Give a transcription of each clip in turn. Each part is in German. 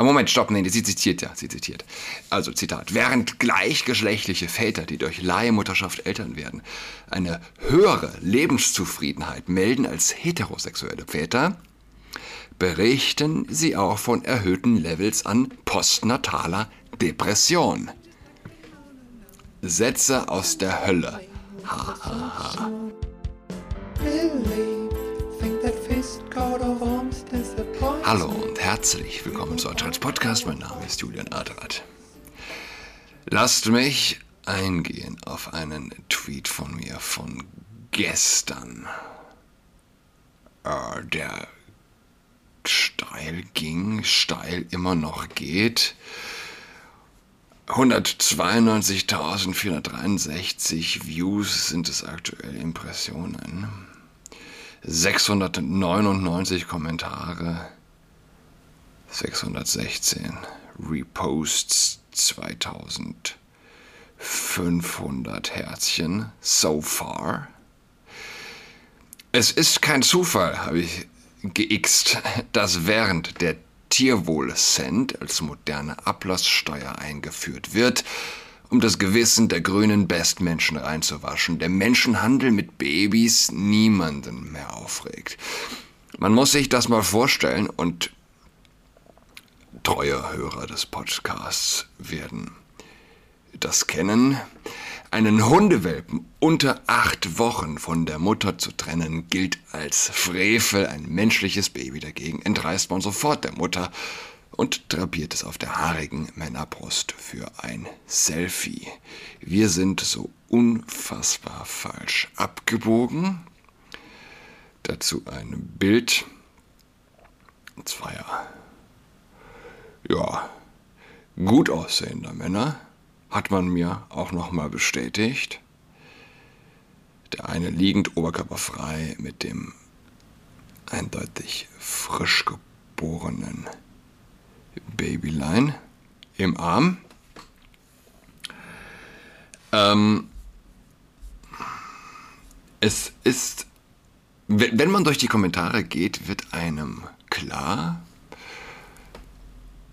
Ah, Moment, stopp, nee, sie zitiert ja, sie zitiert. Also Zitat, während gleichgeschlechtliche Väter, die durch Leihmutterschaft Eltern werden, eine höhere Lebenszufriedenheit melden als heterosexuelle Väter, berichten sie auch von erhöhten Levels an postnataler Depression. Sätze aus der Hölle. Ha, ha, ha. Hallo und herzlich willkommen zu Adrats Podcast. Mein Name ist Julian Adrat. Lasst mich eingehen auf einen Tweet von mir von gestern, äh, der steil ging, steil immer noch geht. 192.463 Views sind es aktuell, Impressionen. 699 Kommentare, 616 Reposts, 2500 Herzchen so far. Es ist kein Zufall, habe ich geixt, dass während der Tierwohl-Cent als moderne Ablasssteuer eingeführt wird, um das Gewissen der grünen Bestmenschen reinzuwaschen, der Menschenhandel mit Babys niemanden mehr aufregt. Man muss sich das mal vorstellen und treue Hörer des Podcasts werden das kennen. Einen Hundewelpen unter acht Wochen von der Mutter zu trennen, gilt als Frevel. Ein menschliches Baby dagegen entreißt man sofort der Mutter und drapiert es auf der haarigen Männerbrust für ein Selfie. Wir sind so unfassbar falsch abgebogen. Dazu ein Bild zweier, ja, gut aussehender Männer hat man mir auch nochmal bestätigt. Der eine liegend oberkörperfrei mit dem eindeutig frisch geborenen Babylein im Arm. Ähm, es ist, wenn man durch die Kommentare geht, wird einem klar,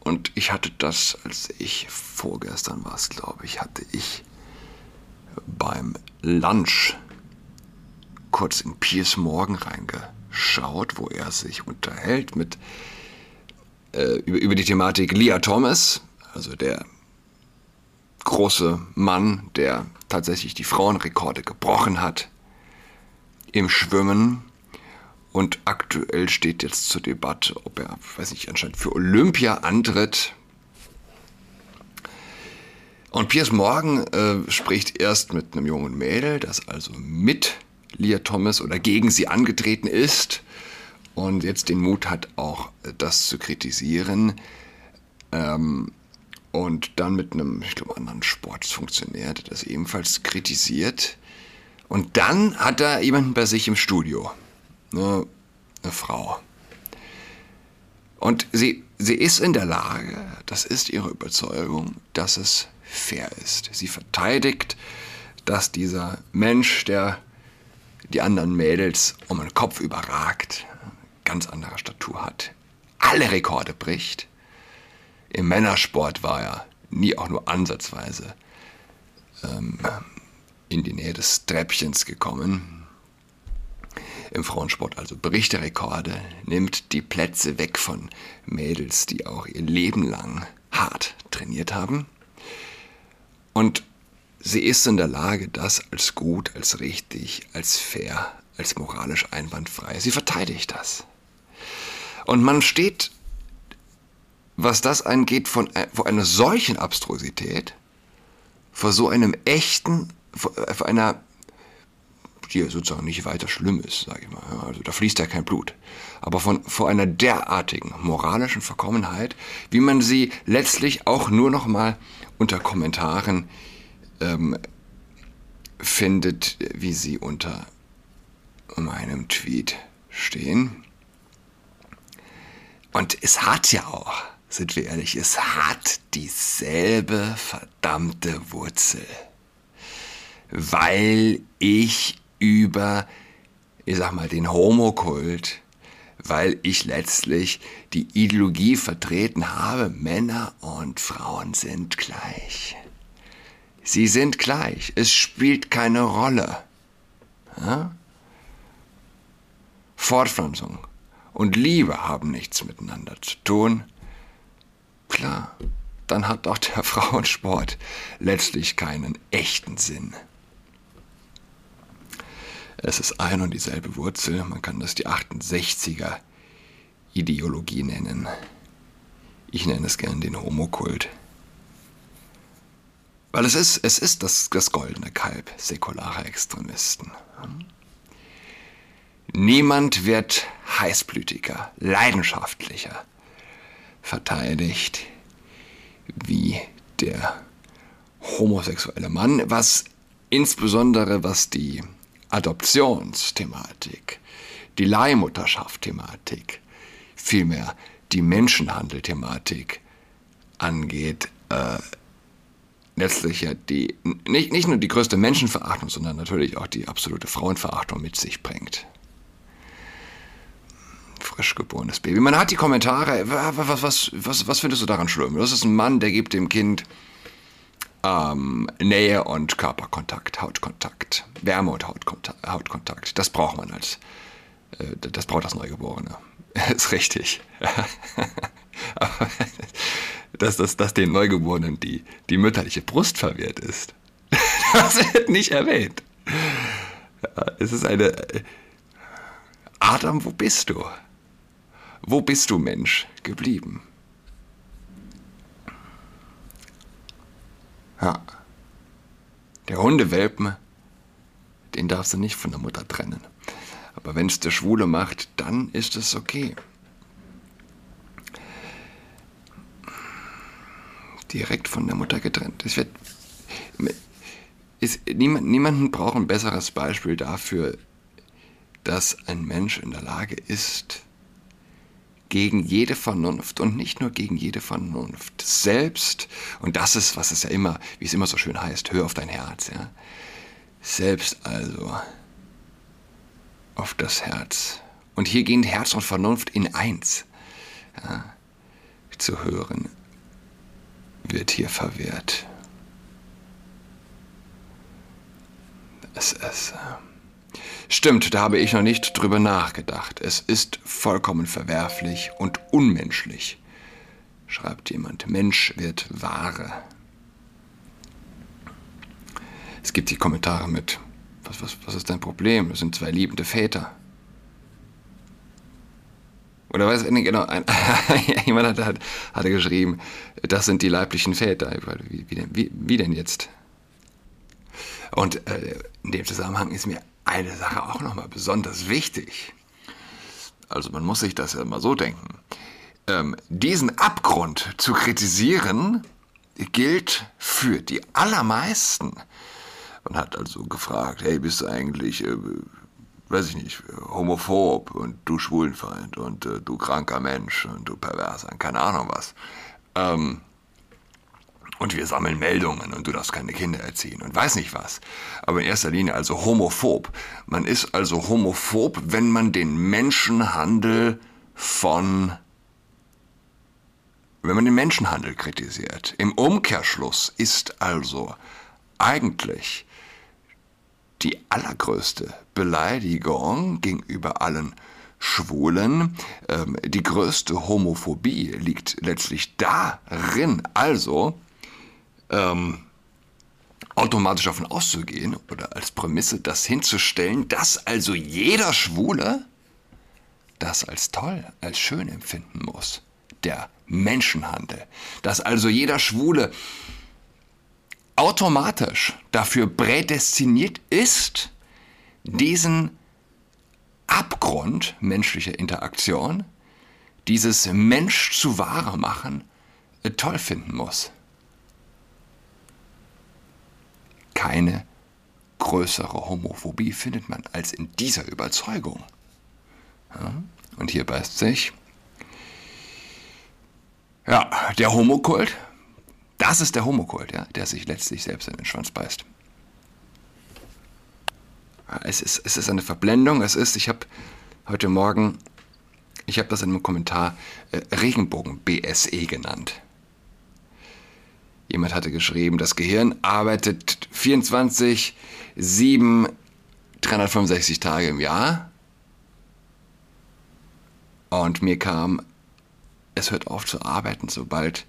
und ich hatte das, als ich vorgestern war glaube ich, hatte ich beim Lunch kurz in Piers Morgen reingeschaut, wo er sich unterhält mit äh, über, über die Thematik Leah Thomas, also der große Mann, der tatsächlich die Frauenrekorde gebrochen hat im Schwimmen und aktuell steht jetzt zur Debatte, ob er, weiß nicht, anscheinend für Olympia antritt. Und Piers Morgan äh, spricht erst mit einem jungen Mädel, das also mit Leah Thomas oder gegen sie angetreten ist und jetzt den Mut hat, auch das zu kritisieren. Ähm, und dann mit einem, ich glaube, anderen Sportsfunktionär, der das ebenfalls kritisiert. Und dann hat er jemanden bei sich im Studio eine, eine Frau. Und sie, sie ist in der Lage, das ist ihre Überzeugung, dass es fair ist. Sie verteidigt, dass dieser Mensch, der die anderen Mädels um den Kopf überragt, ganz andere Statur hat, alle Rekorde bricht. Im Männersport war er nie auch nur ansatzweise ähm, in die Nähe des Treppchens gekommen im Frauensport also bricht Rekorde, nimmt die Plätze weg von Mädels, die auch ihr Leben lang hart trainiert haben. Und sie ist in der Lage, das als gut, als richtig, als fair, als moralisch einwandfrei. Sie verteidigt das. Und man steht, was das angeht, von, vor einer solchen Abstrusität, vor so einem echten, vor, vor einer die sozusagen nicht weiter schlimm ist, sage ich mal. Also da fließt ja kein Blut. Aber von, vor einer derartigen moralischen Verkommenheit, wie man sie letztlich auch nur noch mal unter Kommentaren ähm, findet, wie sie unter meinem Tweet stehen. Und es hat ja auch, sind wir ehrlich, es hat dieselbe verdammte Wurzel. Weil ich über, ich sag mal, den Homokult, weil ich letztlich die Ideologie vertreten habe, Männer und Frauen sind gleich. Sie sind gleich. Es spielt keine Rolle. Ja? Fortpflanzung und Liebe haben nichts miteinander zu tun. Klar, dann hat auch der Frauensport letztlich keinen echten Sinn. Es ist ein und dieselbe Wurzel, man kann das die 68er Ideologie nennen. Ich nenne es gern den Homokult. Weil es ist, es ist das, das goldene Kalb säkularer Extremisten. Niemand wird heißblütiger, leidenschaftlicher verteidigt wie der homosexuelle Mann, was insbesondere was die Adoptionsthematik, die Leihmutterschaft-Thematik, vielmehr die Menschenhandel-Thematik angeht, äh, letztlich ja die, nicht, nicht nur die größte Menschenverachtung, sondern natürlich auch die absolute Frauenverachtung mit sich bringt. Frisch geborenes Baby. Man hat die Kommentare, was, was, was, was findest du daran schlimm? Das ist ein Mann, der gibt dem Kind ähm, Nähe und Körperkontakt, Hautkontakt, Wärme und Hautkontakt. Hautkontakt. Das braucht man als, äh, das braucht das Neugeborene. ist richtig. dass, dass, dass den Neugeborenen die, die mütterliche Brust verwehrt ist. das wird nicht erwähnt. Es ist eine. Äh, Adam, wo bist du? Wo bist du, Mensch, geblieben? Ja. Der Hundewelpen, den darfst du nicht von der Mutter trennen. Aber wenn es der Schwule macht, dann ist es okay. Direkt von der Mutter getrennt. Es wird, ist, niemand, niemanden braucht ein besseres Beispiel dafür, dass ein Mensch in der Lage ist, gegen jede Vernunft und nicht nur gegen jede Vernunft. Selbst, und das ist, was es ja immer, wie es immer so schön heißt, hör auf dein Herz, ja. Selbst also auf das Herz. Und hier gehen Herz und Vernunft in eins. Ja, zu hören wird hier verwehrt. Es ist. Stimmt, da habe ich noch nicht drüber nachgedacht. Es ist vollkommen verwerflich und unmenschlich, schreibt jemand. Mensch wird Ware. Es gibt die Kommentare mit, was, was, was ist dein Problem? Es sind zwei liebende Väter. Oder weiß ich nicht genau, ein, jemand hat, hat, hatte geschrieben, das sind die leiblichen Väter. Wie, wie, denn, wie, wie denn jetzt? Und äh, in dem Zusammenhang ist mir eine Sache auch nochmal besonders wichtig. Also man muss sich das ja mal so denken. Ähm, diesen Abgrund zu kritisieren gilt für die allermeisten. Man hat also gefragt, hey, bist du eigentlich, äh, weiß ich nicht, homophob und du Schwulenfeind und äh, du kranker Mensch und du Perverser, keine Ahnung was. Ähm, und wir sammeln Meldungen und du darfst keine Kinder erziehen und weiß nicht was. Aber in erster Linie also homophob. Man ist also homophob, wenn man den Menschenhandel von wenn man den Menschenhandel kritisiert. Im Umkehrschluss ist also eigentlich die allergrößte Beleidigung gegenüber allen Schwulen, ähm, die größte Homophobie liegt letztlich darin, also ähm, automatisch davon auszugehen oder als Prämisse das hinzustellen, dass also jeder Schwule das als toll, als schön empfinden muss. Der Menschenhandel. Dass also jeder Schwule automatisch dafür prädestiniert ist, diesen Abgrund menschlicher Interaktion, dieses Mensch zu wahre machen, toll finden muss. Keine größere Homophobie findet man als in dieser Überzeugung. Ja, und hier beißt sich ja, der Homokult, das ist der Homokult, ja, der sich letztlich selbst in den Schwanz beißt. Es ist, es ist eine Verblendung, es ist, ich habe heute Morgen Ich habe das in einem Kommentar äh, Regenbogen BSE genannt. Jemand hatte geschrieben, das Gehirn arbeitet 24, 7, 365 Tage im Jahr. Und mir kam, es hört auf zu arbeiten, sobald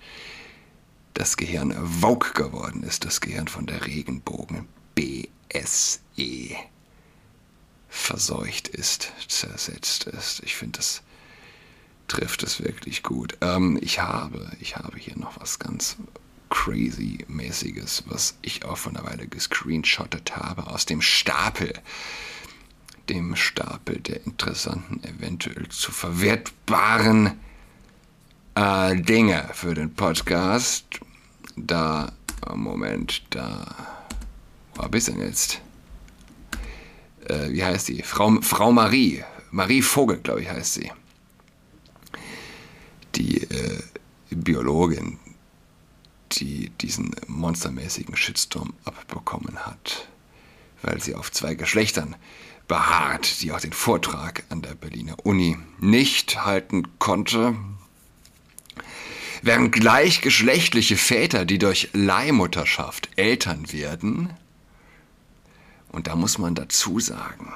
das Gehirn Vogue geworden ist, das Gehirn von der Regenbogen BSE verseucht ist, zersetzt ist. Ich finde, das trifft es wirklich gut. Ähm, ich habe, ich habe hier noch was ganz crazy-mäßiges, was ich auch von einer Weile gescreenshottet habe, aus dem Stapel, dem Stapel der interessanten, eventuell zu verwertbaren äh, Dinge für den Podcast. Da, oh Moment, da, wo hab ich denn jetzt? Äh, wie heißt sie? Frau, Frau Marie, Marie Vogel, glaube ich, heißt sie. Die äh, Biologin, die diesen monstermäßigen Shitstorm abbekommen hat, weil sie auf zwei Geschlechtern beharrt, die auch den Vortrag an der Berliner Uni nicht halten konnte. Während gleichgeschlechtliche Väter, die durch Leihmutterschaft Eltern werden, und da muss man dazu sagen,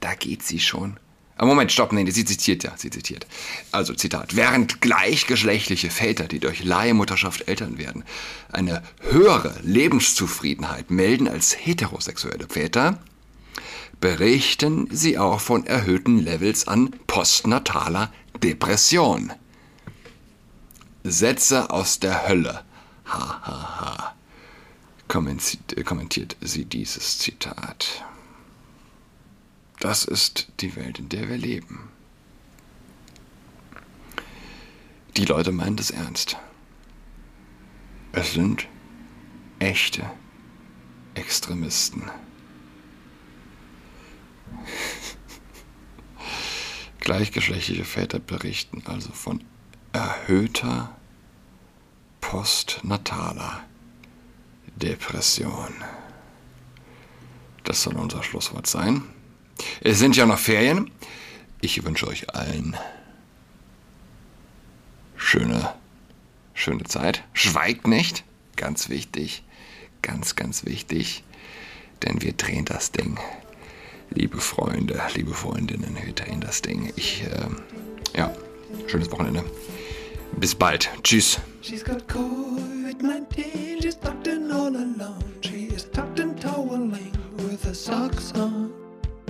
da geht sie schon Moment, stopp, nee, sie zitiert ja, sie zitiert. Also Zitat. Während gleichgeschlechtliche Väter, die durch Leihmutterschaft Eltern werden, eine höhere Lebenszufriedenheit melden als heterosexuelle Väter, berichten sie auch von erhöhten Levels an postnataler Depression. Sätze aus der Hölle. Ha, ha, ha. Kommentiert sie dieses Zitat. Das ist die Welt, in der wir leben. Die Leute meinen das ernst. Es sind echte Extremisten. Gleichgeschlechtliche Väter berichten also von erhöhter postnataler Depression. Das soll unser Schlusswort sein. Es sind ja noch Ferien. Ich wünsche euch allen schöne, schöne Zeit. Schweigt nicht, ganz wichtig, ganz, ganz wichtig, denn wir drehen das Ding. Liebe Freunde, liebe Freundinnen, wir drehen das Ding. Ich, äh, ja, schönes Wochenende. Bis bald. Tschüss. She's got COVID-19, she's tucked in all alone. She is tucked in toweling with her socks on.